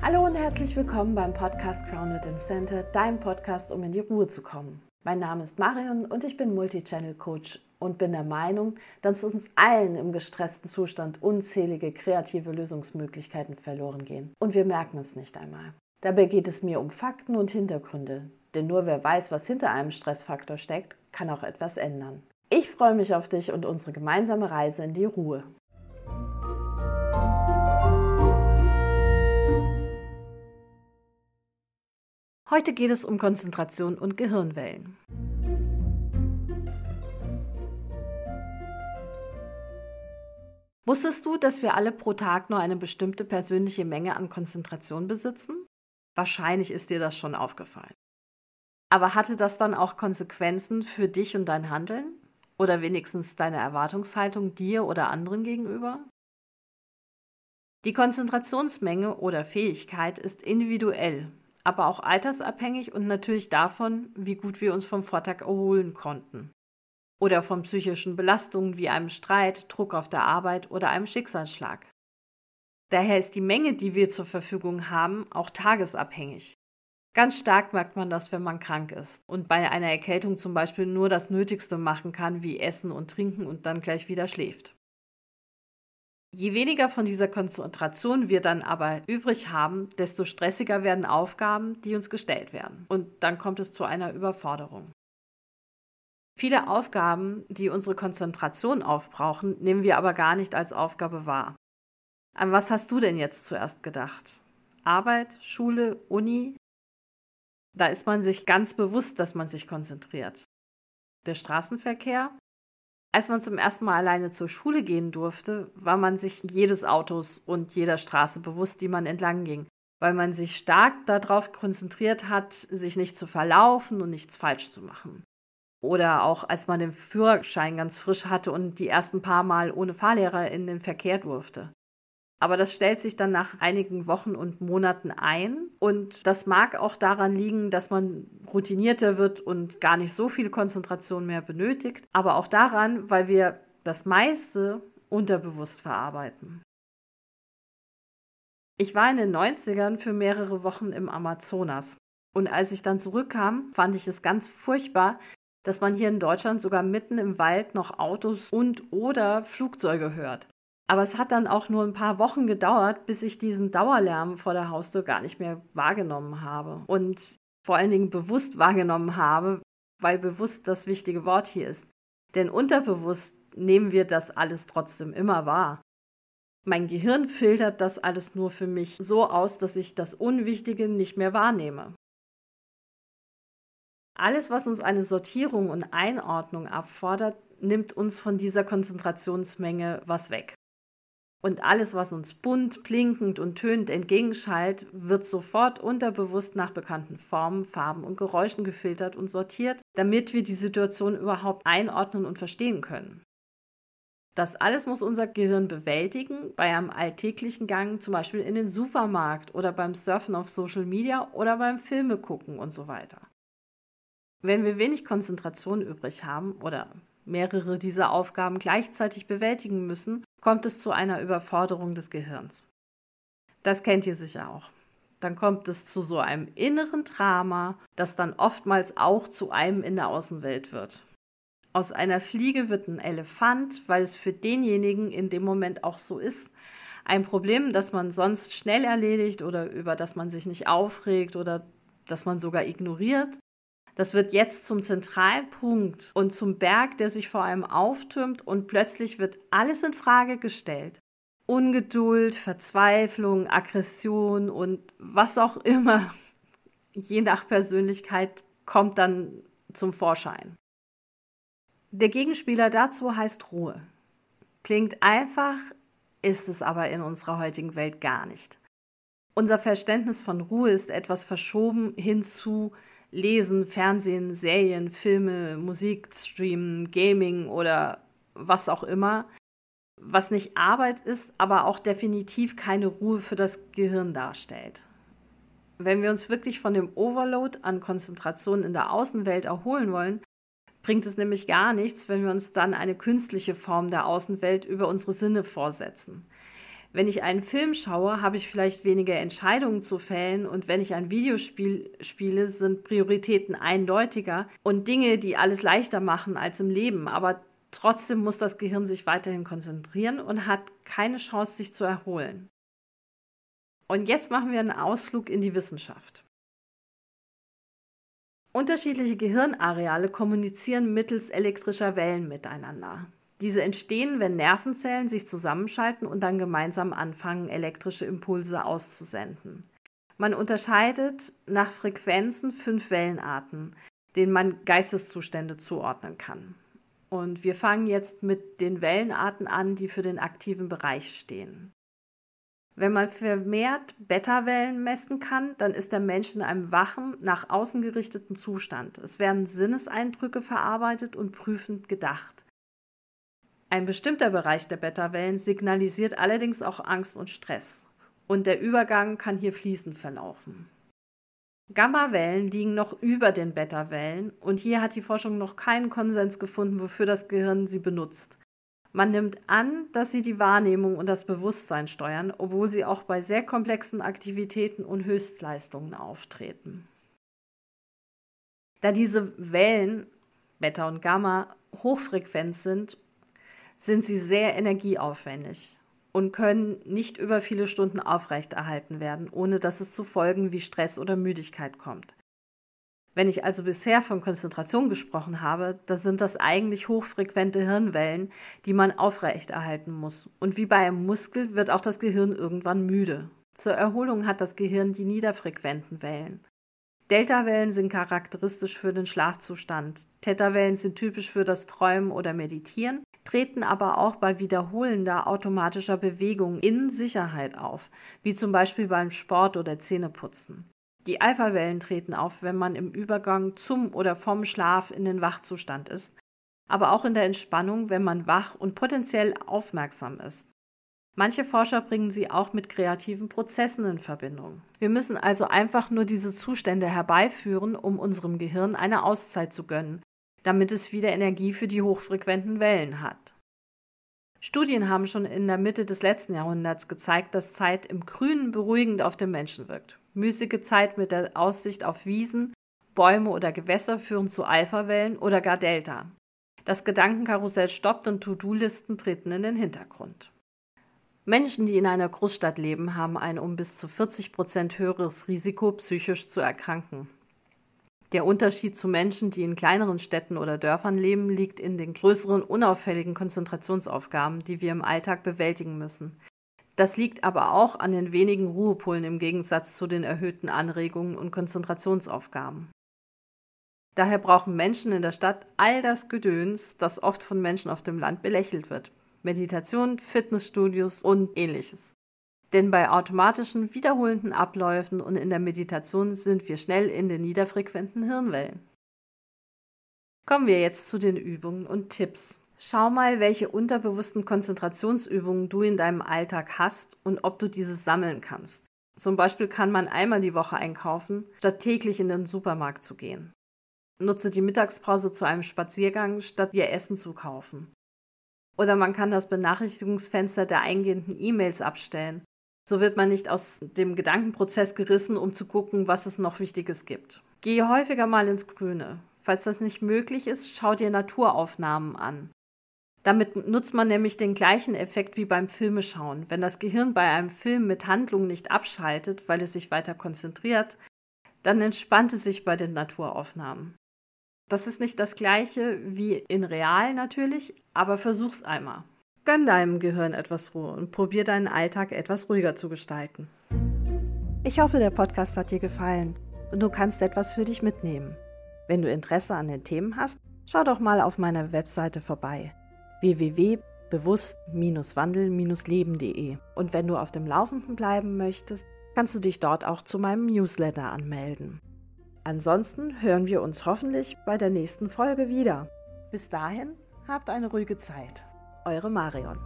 Hallo und herzlich willkommen beim Podcast Grounded in Center, deinem Podcast, um in die Ruhe zu kommen. Mein Name ist Marion und ich bin Multichannel Coach und bin der Meinung, dass uns allen im gestressten Zustand unzählige kreative Lösungsmöglichkeiten verloren gehen. Und wir merken es nicht einmal. Dabei geht es mir um Fakten und Hintergründe, denn nur wer weiß, was hinter einem Stressfaktor steckt, kann auch etwas ändern. Ich freue mich auf dich und unsere gemeinsame Reise in die Ruhe. Heute geht es um Konzentration und Gehirnwellen. Wusstest du, dass wir alle pro Tag nur eine bestimmte persönliche Menge an Konzentration besitzen? Wahrscheinlich ist dir das schon aufgefallen. Aber hatte das dann auch Konsequenzen für dich und dein Handeln? Oder wenigstens deine Erwartungshaltung dir oder anderen gegenüber? Die Konzentrationsmenge oder Fähigkeit ist individuell aber auch altersabhängig und natürlich davon, wie gut wir uns vom Vortag erholen konnten. Oder von psychischen Belastungen wie einem Streit, Druck auf der Arbeit oder einem Schicksalsschlag. Daher ist die Menge, die wir zur Verfügung haben, auch tagesabhängig. Ganz stark merkt man das, wenn man krank ist und bei einer Erkältung zum Beispiel nur das Nötigste machen kann, wie Essen und Trinken und dann gleich wieder schläft. Je weniger von dieser Konzentration wir dann aber übrig haben, desto stressiger werden Aufgaben, die uns gestellt werden. Und dann kommt es zu einer Überforderung. Viele Aufgaben, die unsere Konzentration aufbrauchen, nehmen wir aber gar nicht als Aufgabe wahr. An was hast du denn jetzt zuerst gedacht? Arbeit, Schule, Uni? Da ist man sich ganz bewusst, dass man sich konzentriert. Der Straßenverkehr? Als man zum ersten Mal alleine zur Schule gehen durfte, war man sich jedes Autos und jeder Straße bewusst, die man entlang ging, weil man sich stark darauf konzentriert hat, sich nicht zu verlaufen und nichts falsch zu machen. Oder auch als man den Führerschein ganz frisch hatte und die ersten paar Mal ohne Fahrlehrer in den Verkehr durfte. Aber das stellt sich dann nach einigen Wochen und Monaten ein. Und das mag auch daran liegen, dass man routinierter wird und gar nicht so viel Konzentration mehr benötigt. Aber auch daran, weil wir das meiste unterbewusst verarbeiten. Ich war in den 90ern für mehrere Wochen im Amazonas. Und als ich dann zurückkam, fand ich es ganz furchtbar, dass man hier in Deutschland sogar mitten im Wald noch Autos und oder Flugzeuge hört. Aber es hat dann auch nur ein paar Wochen gedauert, bis ich diesen Dauerlärm vor der Haustür gar nicht mehr wahrgenommen habe. Und vor allen Dingen bewusst wahrgenommen habe, weil bewusst das wichtige Wort hier ist. Denn unterbewusst nehmen wir das alles trotzdem immer wahr. Mein Gehirn filtert das alles nur für mich so aus, dass ich das Unwichtige nicht mehr wahrnehme. Alles, was uns eine Sortierung und Einordnung abfordert, nimmt uns von dieser Konzentrationsmenge was weg. Und alles, was uns bunt, blinkend und tönend entgegenschallt, wird sofort unterbewusst nach bekannten Formen, Farben und Geräuschen gefiltert und sortiert, damit wir die Situation überhaupt einordnen und verstehen können. Das alles muss unser Gehirn bewältigen bei einem alltäglichen Gang, zum Beispiel in den Supermarkt oder beim Surfen auf Social Media oder beim Filme gucken und so weiter. Wenn wir wenig Konzentration übrig haben oder mehrere dieser Aufgaben gleichzeitig bewältigen müssen, kommt es zu einer Überforderung des Gehirns. Das kennt ihr sicher auch. Dann kommt es zu so einem inneren Drama, das dann oftmals auch zu einem in der Außenwelt wird. Aus einer Fliege wird ein Elefant, weil es für denjenigen in dem Moment auch so ist. Ein Problem, das man sonst schnell erledigt oder über das man sich nicht aufregt oder das man sogar ignoriert, das wird jetzt zum Zentralpunkt und zum Berg, der sich vor allem auftürmt und plötzlich wird alles in Frage gestellt. Ungeduld, Verzweiflung, Aggression und was auch immer, je nach Persönlichkeit, kommt dann zum Vorschein. Der Gegenspieler dazu heißt Ruhe. Klingt einfach, ist es aber in unserer heutigen Welt gar nicht. Unser Verständnis von Ruhe ist etwas verschoben hin zu Lesen, Fernsehen, Serien, Filme, Musik, Streamen, Gaming oder was auch immer, was nicht Arbeit ist, aber auch definitiv keine Ruhe für das Gehirn darstellt. Wenn wir uns wirklich von dem Overload an Konzentration in der Außenwelt erholen wollen, bringt es nämlich gar nichts, wenn wir uns dann eine künstliche Form der Außenwelt über unsere Sinne vorsetzen. Wenn ich einen Film schaue, habe ich vielleicht weniger Entscheidungen zu fällen und wenn ich ein Videospiel spiele, sind Prioritäten eindeutiger und Dinge, die alles leichter machen als im Leben. Aber trotzdem muss das Gehirn sich weiterhin konzentrieren und hat keine Chance, sich zu erholen. Und jetzt machen wir einen Ausflug in die Wissenschaft. Unterschiedliche Gehirnareale kommunizieren mittels elektrischer Wellen miteinander. Diese entstehen, wenn Nervenzellen sich zusammenschalten und dann gemeinsam anfangen, elektrische Impulse auszusenden. Man unterscheidet nach Frequenzen fünf Wellenarten, denen man Geisteszustände zuordnen kann. Und wir fangen jetzt mit den Wellenarten an, die für den aktiven Bereich stehen. Wenn man vermehrt Beta-Wellen messen kann, dann ist der Mensch in einem wachen, nach außen gerichteten Zustand. Es werden Sinneseindrücke verarbeitet und prüfend gedacht. Ein bestimmter Bereich der Beta-Wellen signalisiert allerdings auch Angst und Stress. Und der Übergang kann hier fließend verlaufen. Gamma-Wellen liegen noch über den Beta-Wellen und hier hat die Forschung noch keinen Konsens gefunden, wofür das Gehirn sie benutzt. Man nimmt an, dass sie die Wahrnehmung und das Bewusstsein steuern, obwohl sie auch bei sehr komplexen Aktivitäten und Höchstleistungen auftreten. Da diese Wellen, Beta und Gamma, hochfrequent sind sind sie sehr energieaufwendig und können nicht über viele Stunden aufrechterhalten werden, ohne dass es zu Folgen wie Stress oder Müdigkeit kommt. Wenn ich also bisher von Konzentration gesprochen habe, dann sind das eigentlich hochfrequente Hirnwellen, die man aufrechterhalten muss. Und wie bei einem Muskel wird auch das Gehirn irgendwann müde. Zur Erholung hat das Gehirn die niederfrequenten Wellen. Deltawellen sind charakteristisch für den Schlafzustand. Theta-Wellen sind typisch für das Träumen oder Meditieren treten aber auch bei wiederholender automatischer Bewegung in Sicherheit auf, wie zum Beispiel beim Sport oder Zähneputzen. Die Alphawellen treten auf, wenn man im Übergang zum oder vom Schlaf in den Wachzustand ist, aber auch in der Entspannung, wenn man wach und potenziell aufmerksam ist. Manche Forscher bringen sie auch mit kreativen Prozessen in Verbindung. Wir müssen also einfach nur diese Zustände herbeiführen, um unserem Gehirn eine Auszeit zu gönnen, damit es wieder Energie für die hochfrequenten Wellen hat. Studien haben schon in der Mitte des letzten Jahrhunderts gezeigt, dass Zeit im Grünen beruhigend auf den Menschen wirkt. Müßige Zeit mit der Aussicht auf Wiesen, Bäume oder Gewässer führen zu Alphawellen oder gar Delta. Das Gedankenkarussell stoppt und To-Do-Listen treten in den Hintergrund. Menschen, die in einer Großstadt leben, haben ein um bis zu 40 Prozent höheres Risiko, psychisch zu erkranken. Der Unterschied zu Menschen, die in kleineren Städten oder Dörfern leben, liegt in den größeren, unauffälligen Konzentrationsaufgaben, die wir im Alltag bewältigen müssen. Das liegt aber auch an den wenigen Ruhepolen im Gegensatz zu den erhöhten Anregungen und Konzentrationsaufgaben. Daher brauchen Menschen in der Stadt all das Gedöns, das oft von Menschen auf dem Land belächelt wird. Meditation, Fitnessstudios und ähnliches. Denn bei automatischen, wiederholenden Abläufen und in der Meditation sind wir schnell in den niederfrequenten Hirnwellen. Kommen wir jetzt zu den Übungen und Tipps. Schau mal, welche unterbewussten Konzentrationsübungen du in deinem Alltag hast und ob du diese sammeln kannst. Zum Beispiel kann man einmal die Woche einkaufen, statt täglich in den Supermarkt zu gehen. Nutze die Mittagspause zu einem Spaziergang, statt dir Essen zu kaufen. Oder man kann das Benachrichtigungsfenster der eingehenden E-Mails abstellen so wird man nicht aus dem Gedankenprozess gerissen, um zu gucken, was es noch Wichtiges gibt. Gehe häufiger mal ins Grüne. Falls das nicht möglich ist, schau dir Naturaufnahmen an. Damit nutzt man nämlich den gleichen Effekt wie beim Filmeschauen. Wenn das Gehirn bei einem Film mit Handlung nicht abschaltet, weil es sich weiter konzentriert, dann entspannt es sich bei den Naturaufnahmen. Das ist nicht das gleiche wie in real natürlich, aber versuch's einmal. Gönn deinem Gehirn etwas Ruhe und probier deinen Alltag etwas ruhiger zu gestalten. Ich hoffe, der Podcast hat dir gefallen und du kannst etwas für dich mitnehmen. Wenn du Interesse an den Themen hast, schau doch mal auf meiner Webseite vorbei www.bewusst-wandel-leben.de und wenn du auf dem Laufenden bleiben möchtest, kannst du dich dort auch zu meinem Newsletter anmelden. Ansonsten hören wir uns hoffentlich bei der nächsten Folge wieder. Bis dahin, habt eine ruhige Zeit. Eure Marion.